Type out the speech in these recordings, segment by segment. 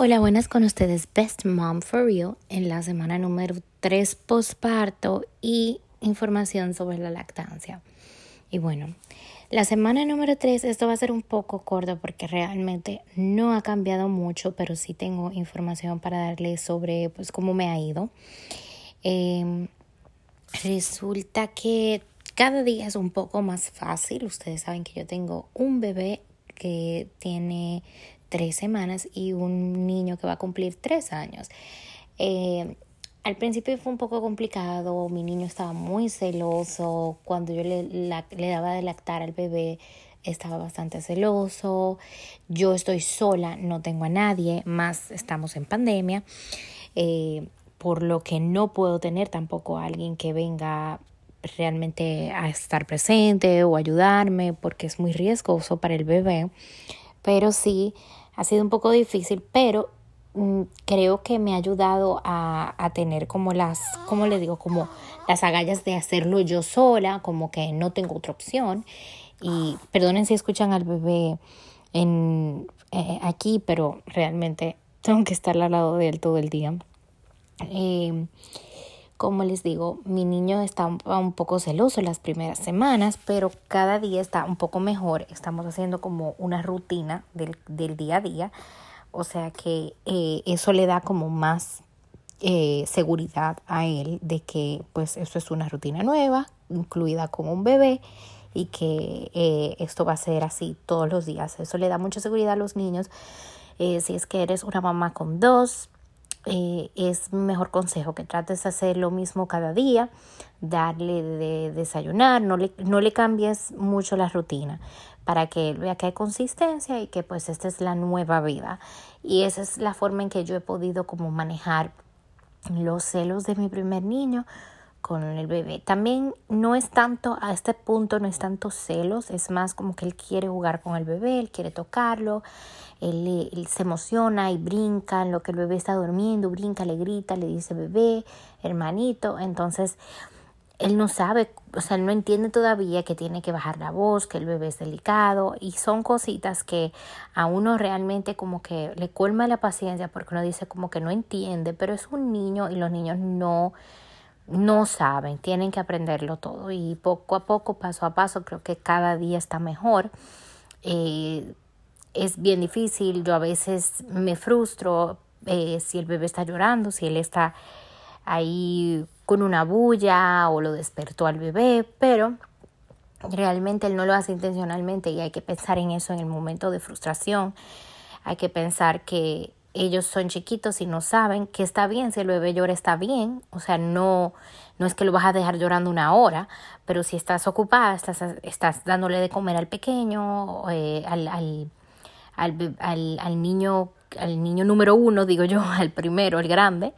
Hola, buenas con ustedes, Best Mom for Real, en la semana número 3 postparto y información sobre la lactancia. Y bueno, la semana número 3, esto va a ser un poco corto porque realmente no ha cambiado mucho, pero sí tengo información para darles sobre pues cómo me ha ido. Em, resulta que cada día es un poco más fácil. Ustedes saben que yo tengo un bebé que tiene tres semanas y un niño que va a cumplir tres años. Eh, al principio fue un poco complicado, mi niño estaba muy celoso, cuando yo le, le daba de lactar al bebé estaba bastante celoso, yo estoy sola, no tengo a nadie, más estamos en pandemia, eh, por lo que no puedo tener tampoco a alguien que venga realmente a estar presente o ayudarme porque es muy riesgoso para el bebé, pero sí ha sido un poco difícil, pero mm, creo que me ha ayudado a, a tener como las, como le digo, como las agallas de hacerlo yo sola, como que no tengo otra opción. Y perdonen si escuchan al bebé en, eh, aquí, pero realmente tengo que estar al lado de él todo el día. Eh, como les digo, mi niño está un poco celoso las primeras semanas, pero cada día está un poco mejor. Estamos haciendo como una rutina del, del día a día. O sea que eh, eso le da como más eh, seguridad a él de que pues esto es una rutina nueva, incluida con un bebé y que eh, esto va a ser así todos los días. Eso le da mucha seguridad a los niños. si es que eres una mamá con dos, eh, es mejor consejo que trates de hacer lo mismo cada día, darle de desayunar, no le, no le cambies mucho la rutina para que vea que hay consistencia y que pues esta es la nueva vida. Y esa es la forma en que yo he podido como manejar los celos de mi primer niño con el bebé. También no es tanto, a este punto no es tanto celos, es más como que él quiere jugar con el bebé, él quiere tocarlo, él, se emociona y brinca en lo que el bebé está durmiendo, brinca, le grita, le dice bebé, hermanito, entonces él no sabe, o sea, él no entiende todavía que tiene que bajar la voz, que el bebé es delicado y son cositas que a uno realmente como que le colma la paciencia porque uno dice como que no entiende, pero es un niño y los niños no no saben, tienen que aprenderlo todo y poco a poco, paso a paso, creo que cada día está mejor. Eh, es bien difícil, yo a veces me frustro eh, si el bebé está llorando, si él está ahí con una bulla o lo despertó al bebé, pero realmente él no lo hace intencionalmente y hay que pensar en eso en el momento de frustración. Hay que pensar que ellos son chiquitos y no saben que está bien, si el bebé llora está bien, o sea, no, no es que lo vas a dejar llorando una hora, pero si estás ocupada, estás, estás dándole de comer al pequeño, eh, al, al, al, al, al niño, al niño número uno, digo yo, al primero, el grande,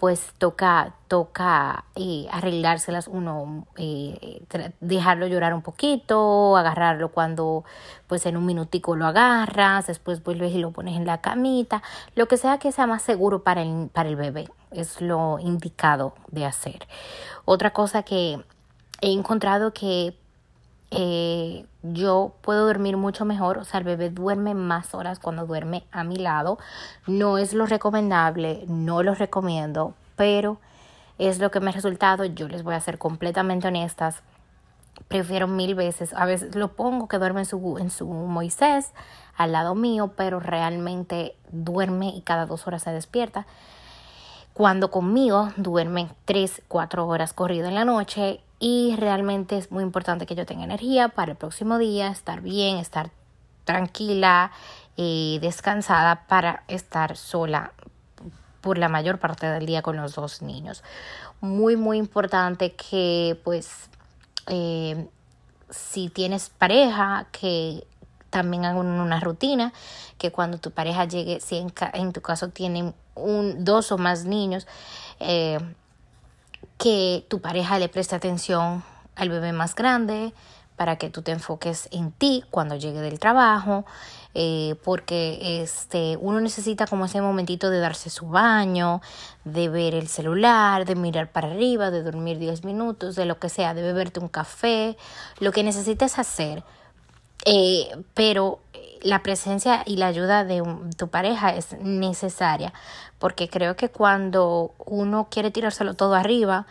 pues toca, toca eh, arreglárselas uno, eh, dejarlo llorar un poquito, agarrarlo cuando pues en un minutico lo agarras, después vuelves y lo pones en la camita, lo que sea que sea más seguro para el, para el bebé, es lo indicado de hacer. Otra cosa que he encontrado que eh, yo puedo dormir mucho mejor, o sea, el bebé duerme más horas cuando duerme a mi lado. No es lo recomendable, no lo recomiendo, pero es lo que me ha resultado. Yo les voy a ser completamente honestas. Prefiero mil veces, a veces lo pongo que duerme en su, en su Moisés al lado mío, pero realmente duerme y cada dos horas se despierta. Cuando conmigo duerme tres, cuatro horas corrido en la noche y realmente es muy importante que yo tenga energía para el próximo día, estar bien, estar tranquila y descansada para estar sola por la mayor parte del día con los dos niños. Muy, muy importante que pues eh, si tienes pareja, que también hagan una rutina, que cuando tu pareja llegue, si en, en tu caso tienen un, dos o más niños, eh, que tu pareja le preste atención al bebé más grande para que tú te enfoques en ti cuando llegue del trabajo, eh, porque este, uno necesita como ese momentito de darse su baño, de ver el celular, de mirar para arriba, de dormir 10 minutos, de lo que sea, de beberte un café, lo que necesites hacer. Eh, pero la presencia y la ayuda de tu pareja es necesaria, porque creo que cuando uno quiere tirárselo todo arriba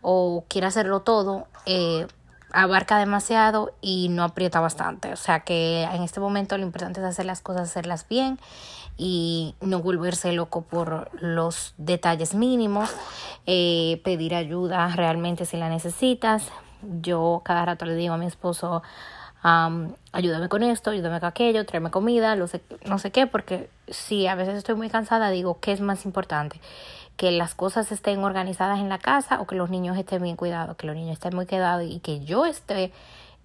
o quiere hacerlo todo, eh, abarca demasiado y no aprieta bastante. O sea que en este momento lo importante es hacer las cosas, hacerlas bien y no volverse loco por los detalles mínimos, eh, pedir ayuda realmente si la necesitas. Yo cada rato le digo a mi esposo, ayúdame con esto, ayúdame con aquello, tráeme comida, no sé, qué, porque si a veces estoy muy cansada, digo, ¿qué es más importante? que las cosas estén organizadas en la casa o que los niños estén bien cuidados, que los niños estén muy quedados y que yo esté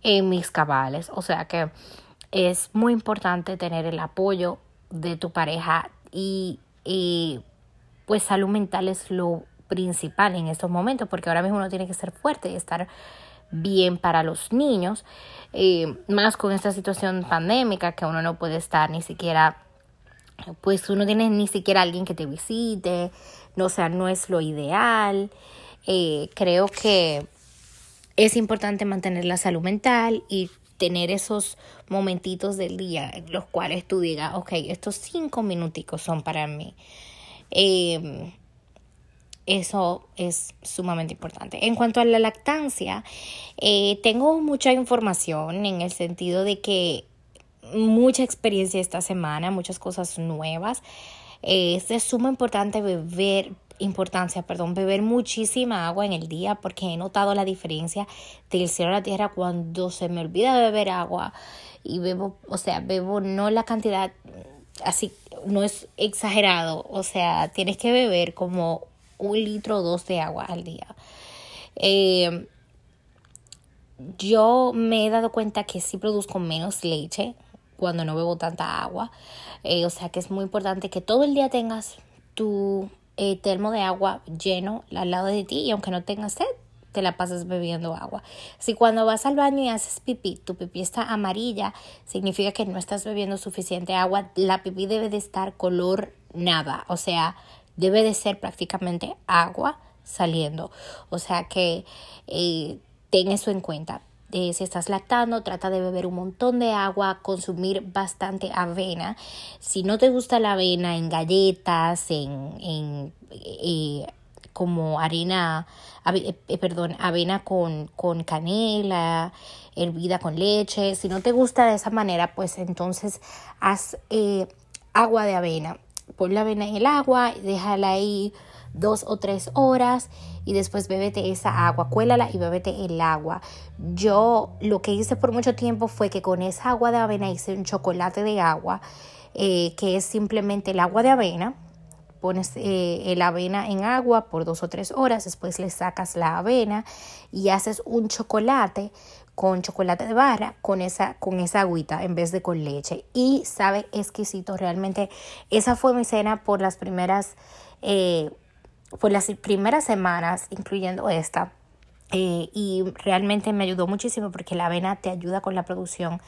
en mis cabales. O sea que es muy importante tener el apoyo de tu pareja y, y pues salud mental es lo principal en estos momentos porque ahora mismo uno tiene que ser fuerte y estar bien para los niños, eh, más con esta situación pandémica que uno no puede estar ni siquiera, pues uno tiene ni siquiera alguien que te visite, no, o sea, no es lo ideal. Eh, creo que es importante mantener la salud mental y tener esos momentitos del día en los cuales tú digas, ok, estos cinco minuticos son para mí. Em, eso es sumamente importante. En cuanto a la lactancia, eh, tengo mucha información en el sentido de que mucha experiencia esta semana, muchas cosas nuevas. Eh, es de suma importante beber importancia, perdón, beber muchísima agua en el día porque he notado la diferencia del cielo a la tierra cuando se me olvida beber agua y bebo, o sea, bebo no la cantidad así, no es exagerado, o sea, tienes que beber como un litro o dos de agua al día. Eh, yo me he dado cuenta que sí produzco menos leche cuando no bebo tanta agua. Eh, o sea que es muy importante que todo el día tengas tu eh, termo de agua lleno al lado de ti y aunque no tengas sed, te la pasas bebiendo agua. Si cuando vas al baño y haces pipí, tu pipí está amarilla, significa que no estás bebiendo suficiente agua. La pipí debe de estar color nada, o sea, debe de ser prácticamente agua saliendo. O sea que eh, ten eso en cuenta si estás lactando, trata de beber un montón de agua, consumir bastante avena. Si no te gusta la avena en galletas, en, en eh, como harina, eh, perdón, avena con, con canela, hervida con leche. Si no te gusta de esa manera, pues entonces haz eh, agua de avena. Pon la avena en el agua, déjala ahí dos o tres horas y después bébete esa agua, cuélala y bébete el agua. Yo lo que hice por mucho tiempo fue que con esa agua de avena hice un chocolate de agua, eh, que es simplemente el agua de avena. Pones eh, la avena en agua por dos o tres horas, después le sacas la avena y haces un chocolate con chocolate de barra con esa, con esa agüita en vez de con leche. Y sabe exquisito, realmente esa fue mi cena por las primeras eh, por las primeras semanas, incluyendo esta, eh, y realmente me ayudó muchísimo porque la avena te ayuda con la producción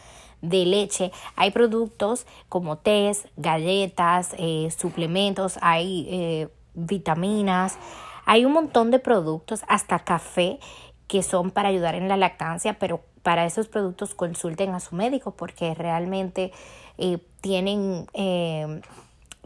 de leche. Hay productos como tés, galletas, eh, suplementos, hay vitaminas, hay un montón de productos, hasta café, que son para ayudar en la lactancia, pero para esos productos consulten a su médico porque realmente tienen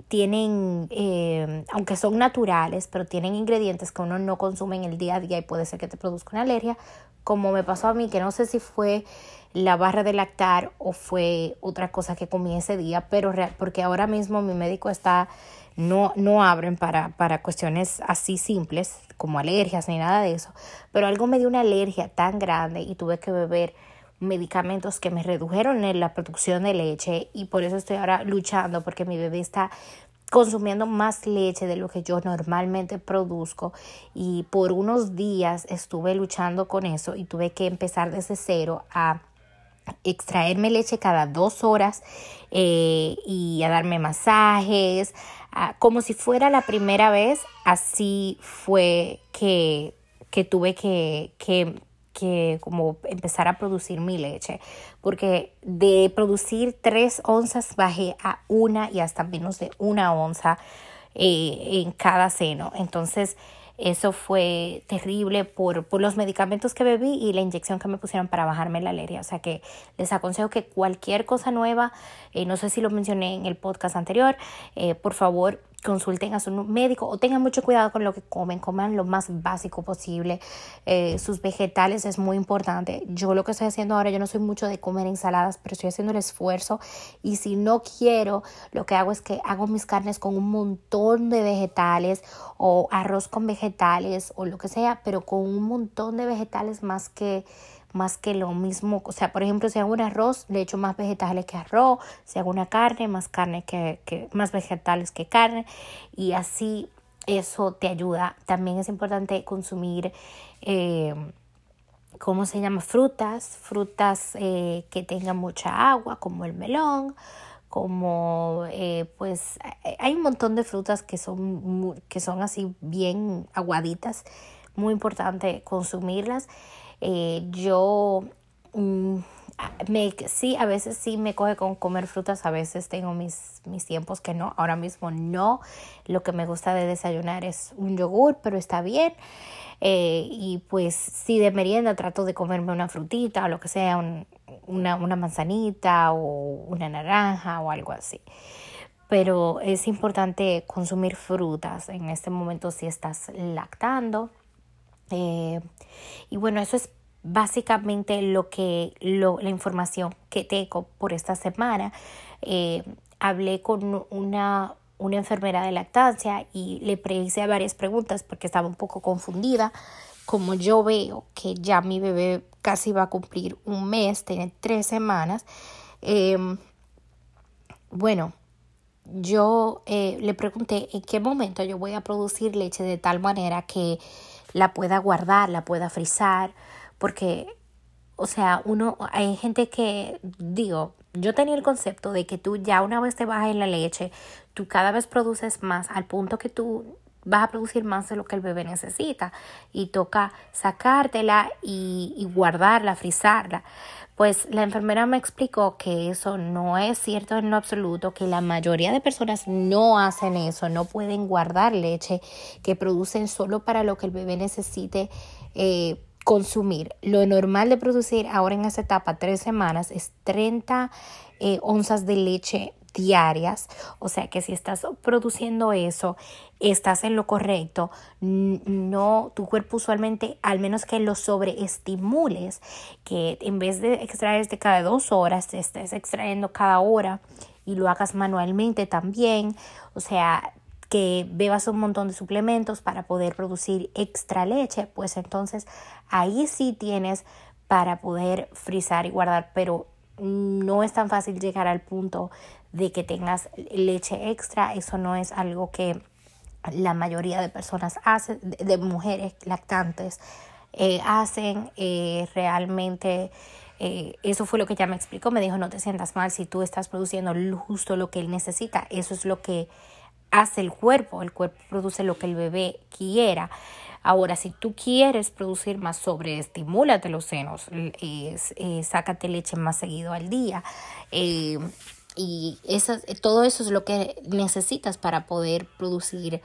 tienen, eh, aunque son naturales, pero tienen ingredientes que uno no consume en el día a día y puede ser que te produzca una alergia, como me pasó a mí, que no sé si fue la barra de lactar o fue otra cosa que comí ese día, pero porque ahora mismo mi médico está, no, no abren para, para cuestiones así simples como alergias ni nada de eso, pero algo me dio una alergia tan grande y tuve que beber medicamentos que me redujeron en la producción de leche y por eso estoy ahora luchando porque mi bebé está consumiendo más leche de lo que yo normalmente produzco y por unos días estuve luchando con eso y tuve que empezar desde cero a extraerme leche cada dos horas eh, y a darme masajes como si fuera la primera vez así fue que, que tuve que, que que como empezar a producir mi leche, porque de producir tres onzas bajé a una y hasta menos de una onza eh, en cada seno. Entonces, Eso fue terrible por, por los medicamentos que bebí y la inyección que me pusieron para bajarme la alergia. O sea que les aconsejo que cualquier cosa nueva, eh, no sé si lo mencioné en el podcast anterior, eh, por favor consulten a su médico o tengan mucho cuidado con lo que comen, coman lo más básico posible. Eh, sus vegetales es muy importante. Yo lo que estoy haciendo ahora, yo no soy mucho de comer ensaladas, pero estoy haciendo el esfuerzo y si no quiero, lo que hago es que hago mis carnes con un montón de vegetales o arroz con vegetales o lo que sea, pero con un montón de vegetales más que más que lo mismo. O sea, por ejemplo, si hago un arroz, le echo más vegetales que arroz. Si hago una carne, más carne que, que más vegetales que carne. Y así eso te ayuda. También es importante consumir, eh, ¿cómo se llama? Frutas, frutas eh, que tengan mucha agua, como el melón, como eh, pues hay un montón de frutas que son, que son así bien aguaditas. Muy importante consumirlas. Eh, yo mm, me, sí, a veces sí me coge con comer frutas, a veces tengo mis, mis tiempos que no, ahora mismo no. Lo que me gusta de desayunar es un yogur, pero está bien. Eh, y pues si de merienda trato de comerme una frutita o lo que sea, una, una manzanita o una naranja o algo así. Pero es importante consumir frutas en este momento si estás lactando eh, y bueno, eso es básicamente lo que lo, la información que tengo por esta semana. Eh, hablé con una, una enfermera de lactancia y le hice varias preguntas porque estaba un poco confundida. Como yo veo que ya mi bebé casi va a cumplir un mes, tiene tres semanas, em, bueno, yo eh, le pregunté en qué momento yo voy a producir leche de tal manera que la pueda guardar, la pueda frizar, porque, o sea, uno, hay gente que, digo, yo tenía el concepto de que tú ya una vez te bajas en la leche, tú cada vez produces más al punto que tú vas a producir más de lo que el bebé necesita y toca sacártela y, guardarla, frizarla. Pues la enfermera me explicó que eso no es cierto en lo absoluto, que la mayoría de personas no hacen eso, no pueden guardar leche que producen solo para lo que el bebé necesite eh, consumir. Lo normal de producir ahora en esta etapa, tres semanas, es 30 eh, onzas de leche diarias, o sea que si estás produciendo eso, estás en lo correcto, no, tu cuerpo usualmente, al menos que lo sobreestimules, que en vez de extraer de cada dos horas, te estés extrayendo cada hora y lo hagas manualmente también, o sea, que bebas un montón de suplementos para poder producir extra leche, pues entonces ahí sí tienes para poder frizar y guardar, pero no es tan fácil llegar al punto de que tengas leche extra. Eso no es algo que la mayoría de personas hacen, de, mujeres lactantes eh, hacen eh, realmente. Eh, eso fue lo que ella me explicó. Me dijo, no te sientas mal si tú estás produciendo justo lo que él necesita. Eso es lo que hace el cuerpo. El cuerpo produce lo que el bebé quiera. Ahora, si tú quieres producir más, sobreestimúlate los senos, sácate leche más seguido al día. Y todo eso es lo que necesitas para poder producir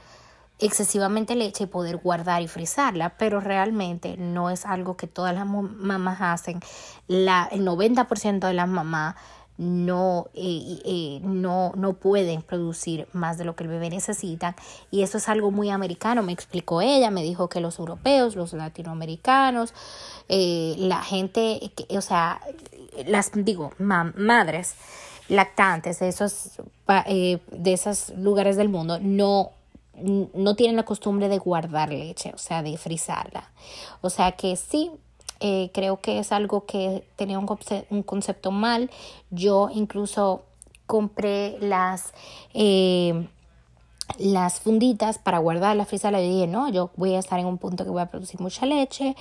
excesivamente leche y poder guardar y frizarla, pero realmente no es algo que todas las mamás hacen. La, el 90% de las mamás no, eh, eh, no, no pueden producir más de lo que el bebé necesita. Y eso es algo muy americano, me explicó ella, me dijo que los europeos, los latinoamericanos, eh, la gente, o sea, las, digo, madres, lactantes de esos, eh, de esos lugares del mundo no, no tienen la costumbre de guardar leche, o sea, de frizarla. O sea que sí, eh, creo que es algo que tenía un, un concepto mal. Yo incluso compré las... Eh, las funditas para guardar la frisa le dije, no, yo voy a estar en un punto que voy a producir mucha leche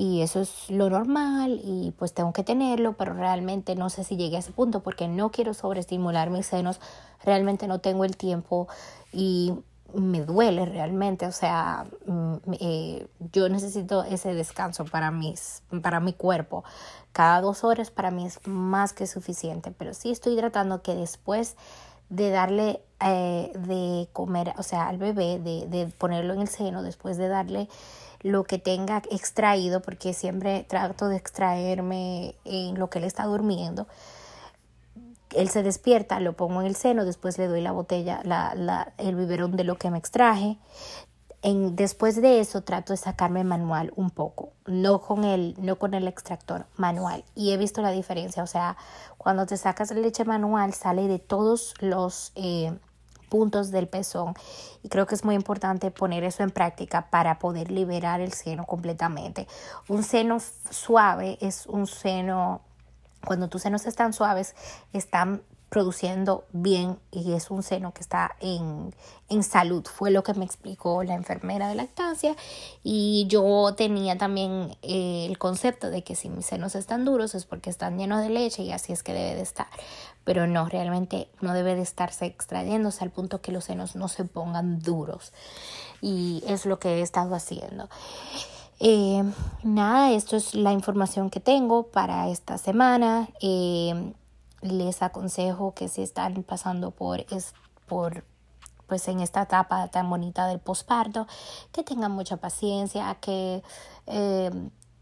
y eso es lo normal y pues tengo que tenerlo, pero realmente no sé si llegué a ese punto porque no quiero sobreestimular mis senos, realmente no tengo el tiempo y me duele realmente, o sea, mm, eh, yo necesito ese descanso para, mis, para mi cuerpo. Cada dos horas para mí es más que suficiente, pero sí estoy tratando que después de darle eh, de comer, o sea, al bebé, de, de ponerlo en el seno después de darle lo que tenga extraído, porque siempre trato de extraerme en lo que él está durmiendo. Él se despierta, lo pongo en el seno, después le doy la botella, la, el biberón de lo que me extraje. En, después de eso trato de sacarme manual un poco, no con el, no con el extractor, manual. Y he visto la diferencia, o sea, cuando te sacas leche manual sale de todos los eh, puntos del pezón y creo que es muy importante poner eso en práctica para poder liberar el seno completamente. Un seno suave es un seno, cuando tus senos están suaves, están produciendo bien y es un seno que está en, en, salud. Fue lo que me explicó la enfermera de lactancia y yo tenía también eh, el concepto de que si mis senos están duros es porque están llenos de leche y así es que debe de estar. Pero no, realmente no debe de estarse extrayéndose al punto que los senos no se pongan duros. Y es lo que he estado haciendo. Eh, nada, esto es la información que tengo para esta semana. Eh, les aconsejo que si están pasando por, es, por pues en esta etapa tan bonita del posparto, que tengan mucha paciencia, que eh,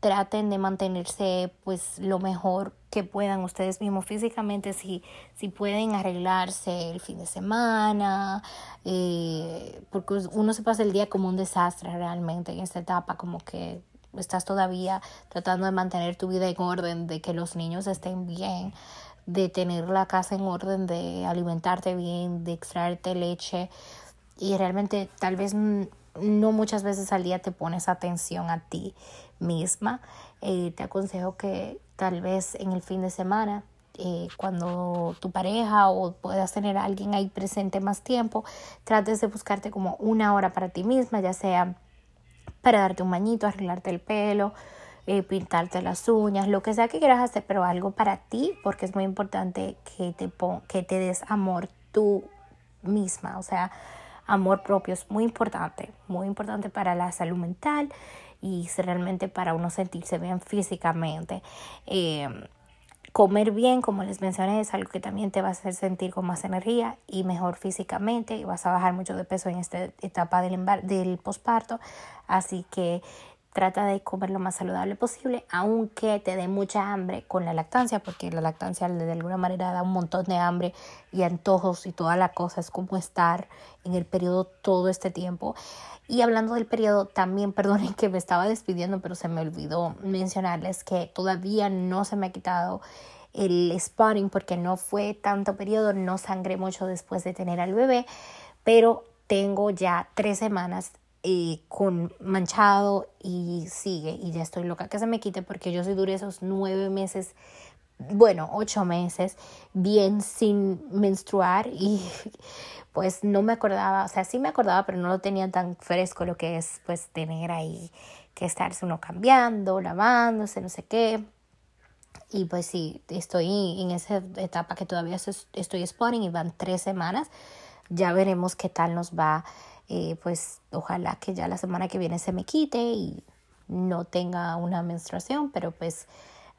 traten de mantenerse pues lo mejor que puedan ustedes mismos físicamente, si, si pueden arreglarse el fin de semana, eh, porque uno se pasa el día como un desastre realmente en esta etapa, como que estás todavía tratando de mantener tu vida en orden, de que los niños estén bien de tener la casa en orden, de alimentarte bien, de extraerte leche y realmente tal vez no muchas veces al día te pones atención a ti misma. Eh, te aconsejo que tal vez en el fin de semana, eh, cuando tu pareja o puedas tener a alguien ahí presente más tiempo, trates de buscarte como una hora para ti misma, ya sea para darte un bañito, arreglarte el pelo, eh, pintarte las uñas, lo que sea que quieras hacer, pero algo para ti, porque es muy importante que te, que te des amor tú misma, o sea, amor propio es muy importante, muy importante para la salud mental y realmente para uno sentirse bien físicamente. Eh, comer bien, como les mencioné, es algo que también te va a hacer sentir con más energía y mejor físicamente y vas a bajar mucho de peso en esta etapa del, del posparto. Así que trata de comer lo más saludable posible, aunque te dé mucha hambre con la lactancia, porque la lactancia de alguna manera da un montón de hambre y antojos y toda la cosa, es como estar en el periodo todo este tiempo. Y hablando del periodo, también perdonen que me estaba despidiendo, pero se me olvidó mencionarles que todavía no se me ha quitado el spotting porque no fue tanto periodo, no sangré mucho después de tener al bebé, pero tengo ya tres semanas eh, con manchado y sigue y ya estoy loca que se me quite porque yo sí duré esos nueve meses bueno, ocho meses bien sin menstruar y pues no me acordaba, o sea, sí me acordaba, pero no lo tenía tan fresco lo que es pues tener ahí que estarse uno cambiando, lavándose, no sé qué. Y pues sí, estoy en esa etapa que todavía estoy spotting y van tres semanas. Ya veremos qué tal nos va eh, pues ojalá que ya la semana que viene se me quite y no tenga una menstruación, pero pues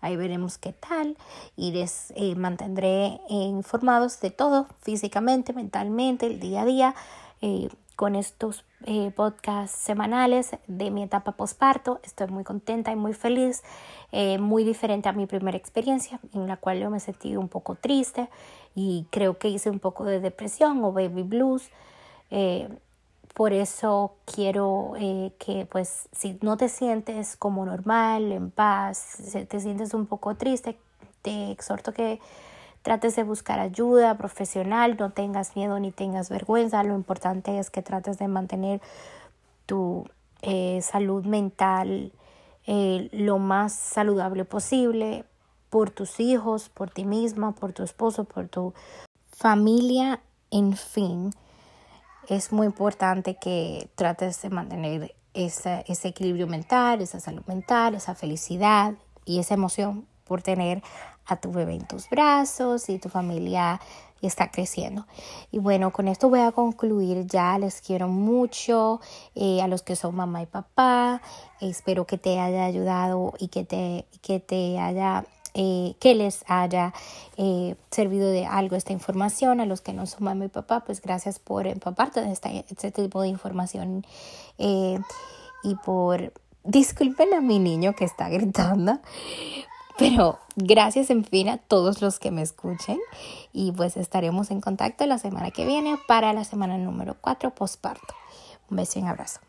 ahí veremos qué tal y les eh, mantendré informados de todo, físicamente, mentalmente, el día a día, eh, con estos podcasts semanales de mi etapa posparto. Estoy muy contenta y muy feliz, muy diferente a mi primera experiencia, en la cual yo me sentí un poco triste y creo que hice un poco de depresión o baby blues. Por eso quiero eh, que pues si no te sientes como normal, en paz, si te sientes un poco triste, te exhorto que trates de buscar ayuda profesional, no tengas miedo ni tengas vergüenza. Lo importante es que trates de mantener tu eh, salud mental eh, lo más saludable posible por tus hijos, por ti misma, por tu esposo, por tu familia, en fin es muy importante que trates de mantener ese, ese equilibrio mental, esa salud mental, esa felicidad y esa emoción por tener a tu bebé en tus brazos y tu familia está creciendo. Y bueno, con esto voy a concluir ya. Les quiero mucho eh, a los que son mamá y papá. Espero que te haya ayudado y que te, que te haya eh, que les haya eh, servido de algo esta información. A los que no son mamá y papá, pues gracias por empaparte de este tipo de información y por... Disculpen a mi niño que está gritando, pero gracias en fin a todos los que me escuchen y pues estaremos en contacto la semana que viene para la semana número 4 postparto. Un beso y un abrazo.